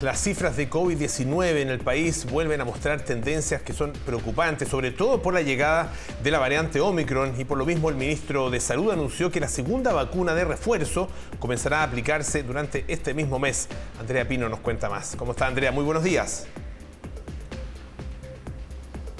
Las cifras de COVID-19 en el país vuelven a mostrar tendencias que son preocupantes, sobre todo por la llegada de la variante Omicron y por lo mismo el ministro de Salud anunció que la segunda vacuna de refuerzo comenzará a aplicarse durante este mismo mes. Andrea Pino nos cuenta más. ¿Cómo está Andrea? Muy buenos días.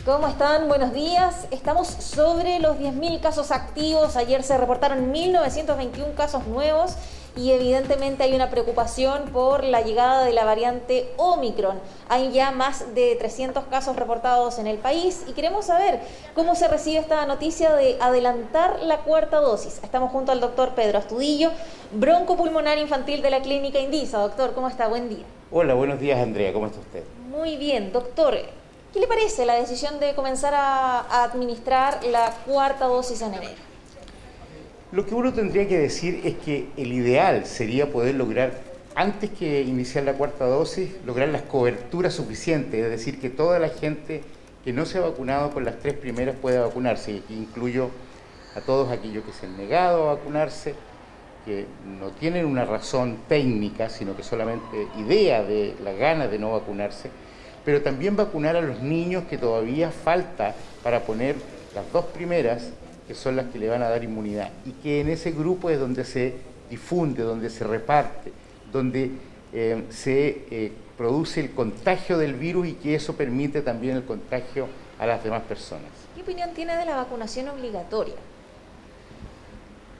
¿Cómo están? Buenos días. Estamos sobre los 10.000 casos activos. Ayer se reportaron 1.921 casos nuevos y evidentemente hay una preocupación por la llegada de la variante Omicron. Hay ya más de 300 casos reportados en el país y queremos saber cómo se recibe esta noticia de adelantar la cuarta dosis. Estamos junto al doctor Pedro Astudillo, broncopulmonar infantil de la clínica Indisa. Doctor, ¿cómo está? Buen día. Hola, buenos días Andrea, ¿cómo está usted? Muy bien, doctor. ¿Qué le parece la decisión de comenzar a administrar la cuarta dosis en enero? Lo que uno tendría que decir es que el ideal sería poder lograr, antes que iniciar la cuarta dosis, lograr las coberturas suficientes, es decir, que toda la gente que no se ha vacunado con las tres primeras pueda vacunarse. Y aquí incluyo a todos aquellos que se han negado a vacunarse, que no tienen una razón técnica, sino que solamente idea de la gana de no vacunarse, pero también vacunar a los niños que todavía falta para poner las dos primeras que son las que le van a dar inmunidad y que en ese grupo es donde se difunde, donde se reparte, donde eh, se eh, produce el contagio del virus y que eso permite también el contagio a las demás personas. ¿Qué opinión tiene de la vacunación obligatoria?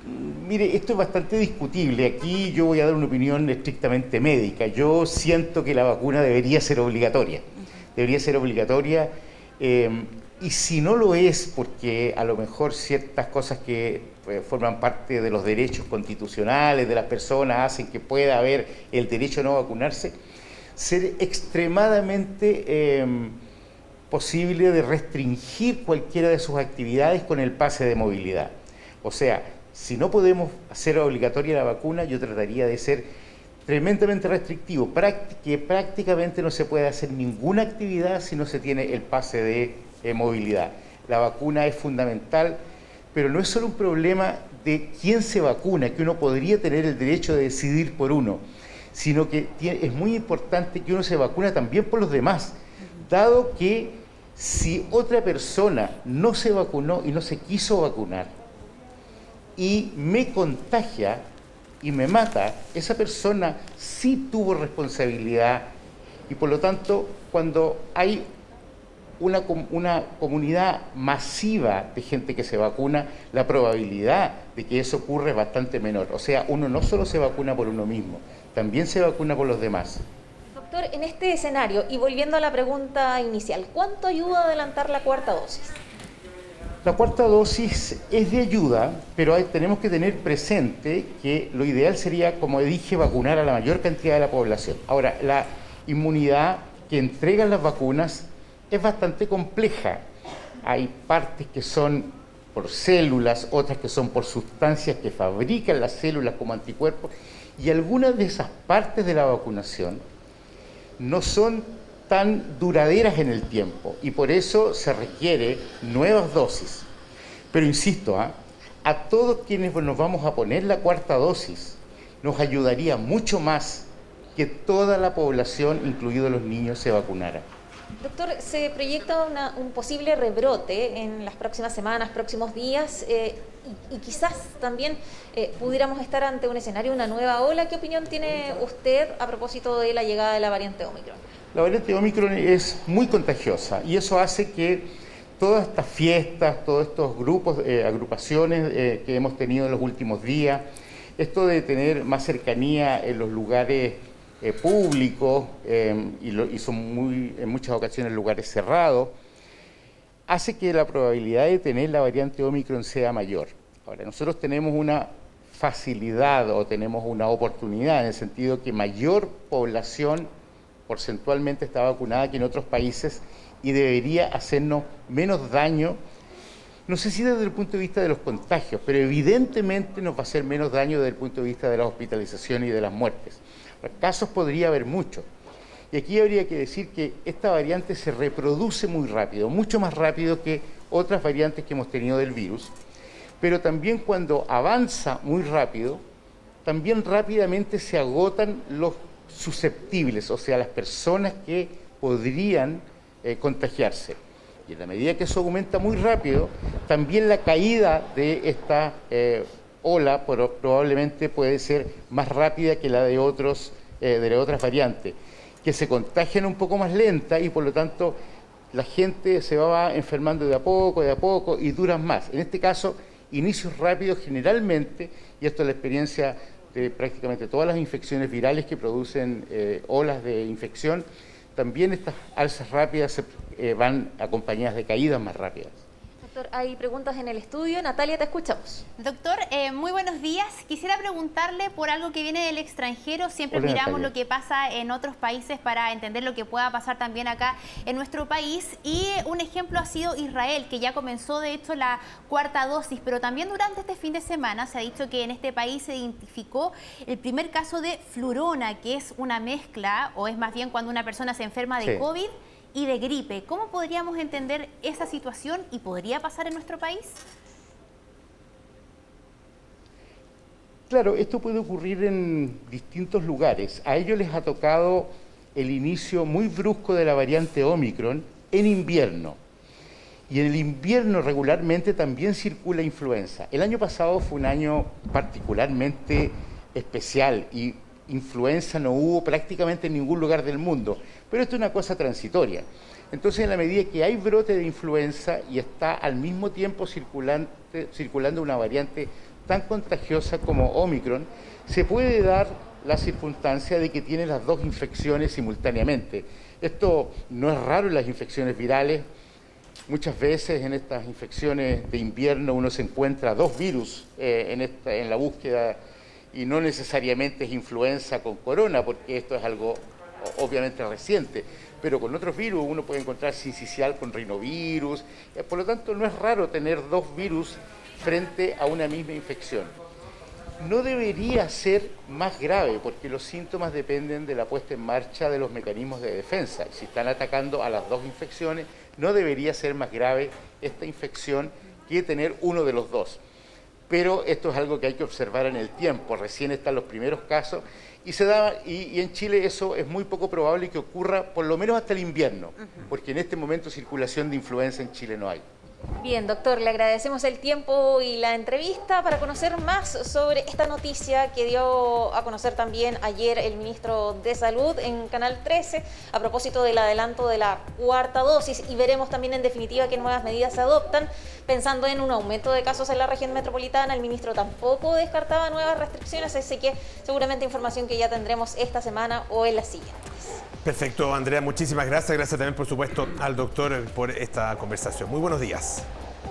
Mm, mire, esto es bastante discutible. Aquí yo voy a dar una opinión estrictamente médica. Yo siento que la vacuna debería ser obligatoria. Debería ser obligatoria. Eh, y si no lo es, porque a lo mejor ciertas cosas que pues, forman parte de los derechos constitucionales de las personas hacen que pueda haber el derecho a no vacunarse, ser extremadamente em, posible de restringir cualquiera de sus actividades con el pase de movilidad. O sea, si no podemos hacer obligatoria la vacuna, yo trataría de ser tremendamente restrictivo, que prácticamente no se puede hacer ninguna actividad si no se tiene el pase de eh, movilidad. La vacuna es fundamental, pero no es solo un problema de quién se vacuna, que uno podría tener el derecho de decidir por uno, sino que es muy importante que uno se vacuna también por los demás, dado que si otra persona no se vacunó y no se quiso vacunar y me contagia y me mata, esa persona sí tuvo responsabilidad y por lo tanto cuando hay una, una, comunidad masiva de gente que se vacuna, la probabilidad de que eso ocurra es bastante menor. O sea, uno no solo se vacuna por uno mismo, también se vacuna por los demás. Doctor, en este escenario, y volviendo a la pregunta inicial, ¿cuánto ayuda a adelantar la cuarta dosis? La cuarta dosis es de ayuda, pero tenemos que tener presente que lo ideal sería, como dije, vacunar a la mayor cantidad de la población. Ahora, la inmunidad que entregan las vacunas es bastante compleja. Hay partes que son por células, otras que son por sustancias que fabrican las células como anticuerpos, y algunas de esas partes de la vacunación no son tan duraderas en el tiempo y por eso se requiere nuevas dosis. Pero insisto, ¿ah? a todos quienes nos vamos a poner la cuarta dosis, nos ayudaría mucho más que toda la población, incluidos los niños, se vacunara. Doctor, se proyecta un posible rebrote en las próximas semanas, próximos días, eh, y, quizás también eh, pudiéramos estar ante un escenario, una nueva ola. ¿Qué opinión tiene usted a propósito de la llegada de la variante Omicron? La variante Omicron es muy contagiosa y eso hace que todas estas fiestas, todos estos grupos, eh, agrupaciones que hemos tenido en los últimos días, esto de tener más cercanía en los lugares eh, públicos em, y, son muy, en muchas ocasiones lugares cerrados, hace que la probabilidad de tener la variante Omicron sea mayor. Ahora, nosotros tenemos una facilidad o tenemos una oportunidad en el sentido que mayor población porcentualmente está vacunada que en otros países y debería hacernos menos daño, no sé si desde el punto de vista de los contagios, pero evidentemente nos va a hacer menos daño desde el punto de vista de la hospitalización y de las muertes. Casos podría haber muchos. Y aquí habría que decir que esta variante se reproduce muy rápido, mucho más rápido que otras variantes que hemos tenido del virus, pero también cuando avanza muy rápido, también rápidamente se agotan los susceptibles, o sea, las personas que podrían eh, contagiarse. Y en la medida que eso aumenta muy rápido, también la caída de esta eh, ola probablemente puede ser más rápida que la de, otros, eh, de otras variantes, que se contagian un poco más lenta y por lo tanto la gente se va enfermando de a poco, de a poco y duran más. En este caso, inicios rápidos generalmente, y esto es la experiencia de prácticamente todas las infecciones virales que producen olas de infección, también estas alzas rápidas eh, van acompañadas de caídas más rápidas hay preguntas en el estudio. Natalia, te escuchamos. Doctor, eh, muy buenos días. Quisiera preguntarle por algo que viene del extranjero. Siempre miramos lo que pasa en otros países para entender lo que pueda pasar también acá en nuestro país. Y un ejemplo ha sido Israel, que ya comenzó de hecho la cuarta dosis, pero también durante este fin de semana se ha dicho que en este país se identificó el primer caso de flurona, que es una mezcla, o es más bien cuando una persona se enferma de COVID y de gripe. ¿Cómo podríamos entender esa situación y podría pasar en nuestro país? Claro, esto puede ocurrir en distintos lugares. A ellos les ha tocado el inicio muy brusco de la variante Omicron en invierno. Y en el invierno regularmente también circula influenza. El año pasado fue un año particularmente especial y influenza no hubo prácticamente en ningún lugar del mundo, pero esto es una cosa transitoria. Entonces, en la medida que hay brote de influenza y está al mismo tiempo circulando una variante tan contagiosa como Omicron, se puede dar la circunstancia de que tiene las dos infecciones simultáneamente. Esto no es raro en las infecciones virales. Muchas veces en estas infecciones de invierno uno se encuentra dos virus eh, en, esta, en la búsqueda y no necesariamente es influenza con corona, porque esto es algo obviamente reciente, pero con otros virus uno puede encontrar sincicial con rinovirus, eh, por lo tanto no es raro tener dos virus frente a una misma infección. No debería ser más grave porque los síntomas dependen de la puesta en marcha de los mecanismos de defensa. Si están atacando a las dos infecciones, no debería ser más grave esta infección que tener uno de los dos pero esto es algo que hay que observar en el tiempo. Recién están los primeros casos y se da y, en Chile eso es muy poco probable que ocurra por lo menos hasta el invierno, porque en este momento circulación de influenza en Chile no hay. Bien, doctor, le agradecemos el tiempo y la entrevista para conocer más sobre esta noticia que dio a conocer también ayer el ministro de Salud en Canal 13 a propósito del adelanto de la cuarta dosis y veremos también en definitiva qué nuevas medidas se adoptan. Pensando en un aumento de casos en la región metropolitana, el ministro tampoco descartaba nuevas restricciones, así que seguramente información que ya tendremos esta semana o en las siguientes. Perfecto, Andrea, muchísimas gracias. Gracias también, por supuesto, al doctor por esta conversación. Muy buenos días.